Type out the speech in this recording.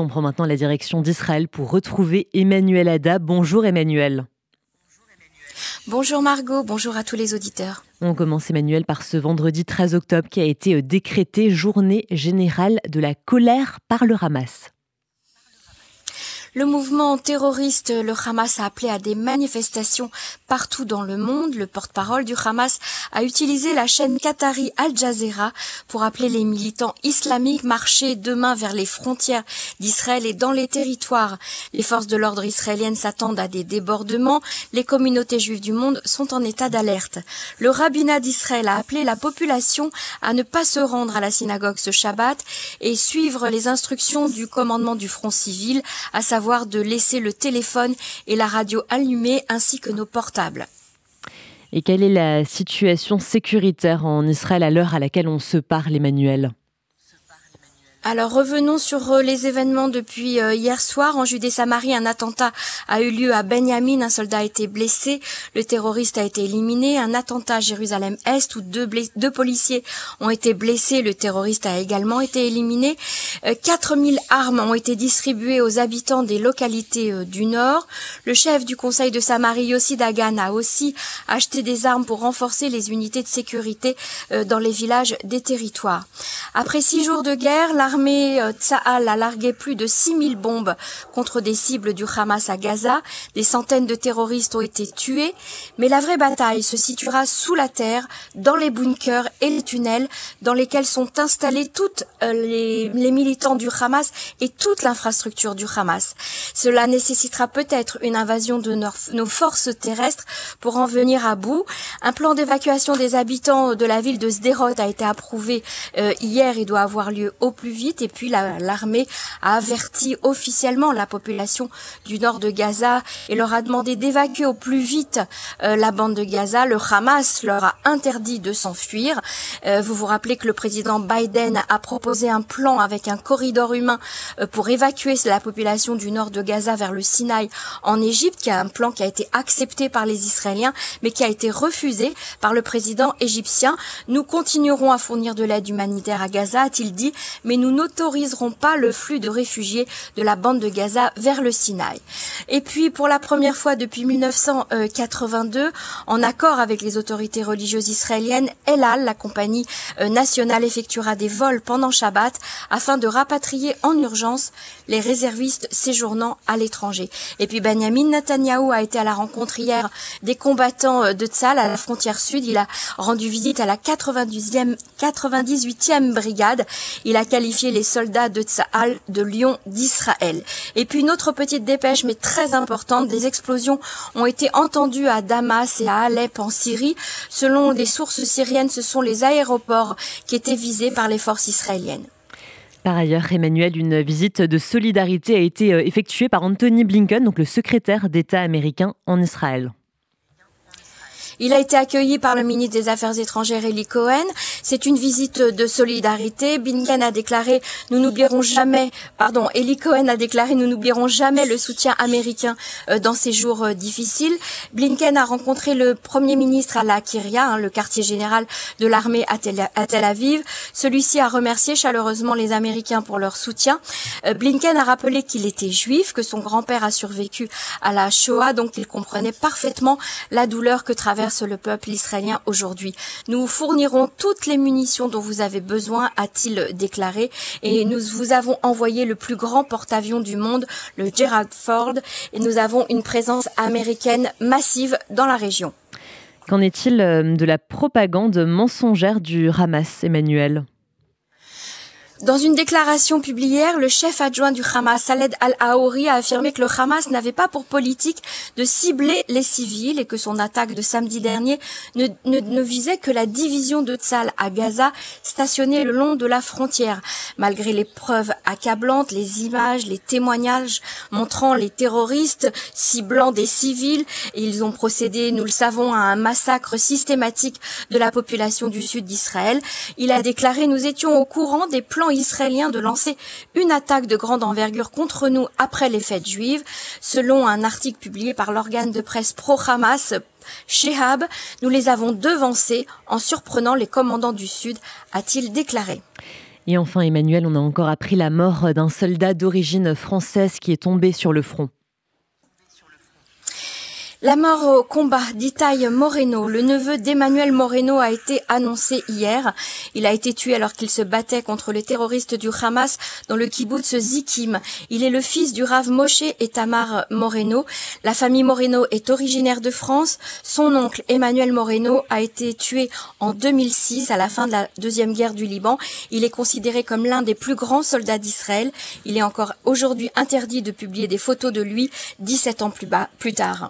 On prend maintenant la direction d'Israël pour retrouver Emmanuel Ada. Bonjour Emmanuel. Bonjour Margot, bonjour à tous les auditeurs. On commence Emmanuel par ce vendredi 13 octobre qui a été euh, décrété journée générale de la colère par le Hamas. Le mouvement terroriste, le Hamas, a appelé à des manifestations partout dans le monde. Le porte-parole du Hamas a utilisé la chaîne qatari Al Jazeera pour appeler les militants islamiques marcher demain vers les frontières d'Israël et dans les territoires. Les forces de l'ordre israéliennes s'attendent à des débordements. Les communautés juives du monde sont en état d'alerte. Le rabbinat d'Israël a appelé la population à ne pas se rendre à la synagogue ce Shabbat et suivre les instructions du commandement du front civil, de laisser le téléphone et la radio allumés ainsi que nos portables. Et quelle est la situation sécuritaire en Israël à l'heure à laquelle on se parle, Emmanuel? Alors revenons sur euh, les événements depuis euh, hier soir. En Judée-Samarie, un attentat a eu lieu à Benjamin. Un soldat a été blessé. Le terroriste a été éliminé. Un attentat à Jérusalem-Est où deux, deux, policiers ont été blessés. Le terroriste a également été éliminé. 4000 euh, armes ont été distribuées aux habitants des localités du Nord. Le chef du conseil de Samarie, Yossi Dagan, a aussi acheté des armes pour renforcer les unités de sécurité dans les villages des territoires. Après six jours de guerre, la l'armée euh, Tsahal a largué plus de 6000 bombes contre des cibles du Hamas à Gaza. Des centaines de terroristes ont été tués. Mais la vraie bataille se situera sous la terre, dans les bunkers et les tunnels dans lesquels sont installés toutes euh, les, les militants du Hamas et toute l'infrastructure du Hamas. Cela nécessitera peut-être une invasion de nos forces terrestres pour en venir à bout. Un plan d'évacuation des habitants de la ville de Sderot a été approuvé euh, hier et doit avoir lieu au plus vite. Et puis l'armée a averti officiellement la population du nord de Gaza et leur a demandé d'évacuer au plus vite euh, la bande de Gaza. Le Hamas leur a interdit de s'enfuir. Euh, vous vous rappelez que le président Biden a proposé un plan avec un corridor humain euh, pour évacuer la population du nord de Gaza vers le Sinaï en Égypte, qui a un plan qui a été accepté par les Israéliens, mais qui a été refusé par le président égyptien. Nous continuerons à fournir de l'aide humanitaire à Gaza, a-t-il dit, mais nous n'autoriserons pas le flux de réfugiés de la bande de Gaza vers le Sinaï. Et puis, pour la première fois depuis 1982, en accord avec les autorités religieuses israéliennes, El Al, la compagnie euh, nationale, effectuera des vols pendant Shabbat afin de rapatrier en urgence les réservistes séjournant à l'étranger. Et puis, Benjamin Netanyahu a été à la rencontre hier des combattants de Tzal à la frontière sud. Il a rendu visite à la 98e, 98e brigade. Il a qualifié les soldats de Tsahal de Lyon d'Israël. Et puis une autre petite dépêche, mais très importante, des explosions ont été entendues à Damas et à Alep en Syrie. Selon des sources syriennes, ce sont les aéroports qui étaient visés par les forces israéliennes. Par ailleurs, Emmanuel, une visite de solidarité a été euh, effectuée par Anthony Blinken, donc le secrétaire d'État américain en Israël. Il a été accueilli par le ministre des Affaires étrangères Eli Cohen. C'est une visite de solidarité. Blinken a déclaré nous n'oublierons jamais, pardon, Eli Cohen a déclaré nous n'oublierons jamais le soutien américain euh, dans ces jours euh, difficiles. Blinken a rencontré le premier ministre à la Kiria, hein, le quartier général de l'armée à Tel Aviv. Celui-ci a remercié chaleureusement les Américains pour leur soutien. Euh, Blinken a rappelé qu'il était juif, que son grand-père a survécu à la Shoah, donc il comprenait parfaitement la douleur que traverse le peuple israélien aujourd'hui. Nous fournirons toutes les munitions dont vous avez besoin, a-t-il déclaré, et nous vous avons envoyé le plus grand porte-avions du monde, le Gerald Ford, et nous avons une présence américaine massive dans la région. Qu'en est-il euh, de la propagande mensongère du Hamas, Emmanuel? Dans une déclaration publiée hier, le chef adjoint du Hamas, Saled al-Aouri, a affirmé que le Hamas n'avait pas pour politique de cibler les civils et que son attaque de samedi dernier ne, ne, visait que la division de Tzal à Gaza, stationnée le long de la frontière. Malgré les preuves accablantes, les images, les témoignages montrant les terroristes ciblant des civils, ils ont procédé, nous le savons, à un massacre systématique de la population du sud d'Israël. Il a déclaré, nous étions au courant des plans israélien de lancer une attaque de grande envergure contre nous après les fêtes juives. Selon un article publié par l'organe de presse pro-Hamas, Shehab, nous les avons devancés en surprenant les commandants du Sud, a-t-il déclaré. Et enfin, Emmanuel, on a encore appris la mort d'un soldat d'origine française qui est tombé sur le front. La mort au combat d'Itaï Moreno, le neveu d'Emmanuel Moreno, a été annoncé hier. Il a été tué alors qu'il se battait contre les terroristes du Hamas dans le kibbutz Zikim. Il est le fils du Rav Moshe et Tamar Moreno. La famille Moreno est originaire de France. Son oncle Emmanuel Moreno a été tué en 2006 à la fin de la deuxième guerre du Liban. Il est considéré comme l'un des plus grands soldats d'Israël. Il est encore aujourd'hui interdit de publier des photos de lui 17 ans plus tard.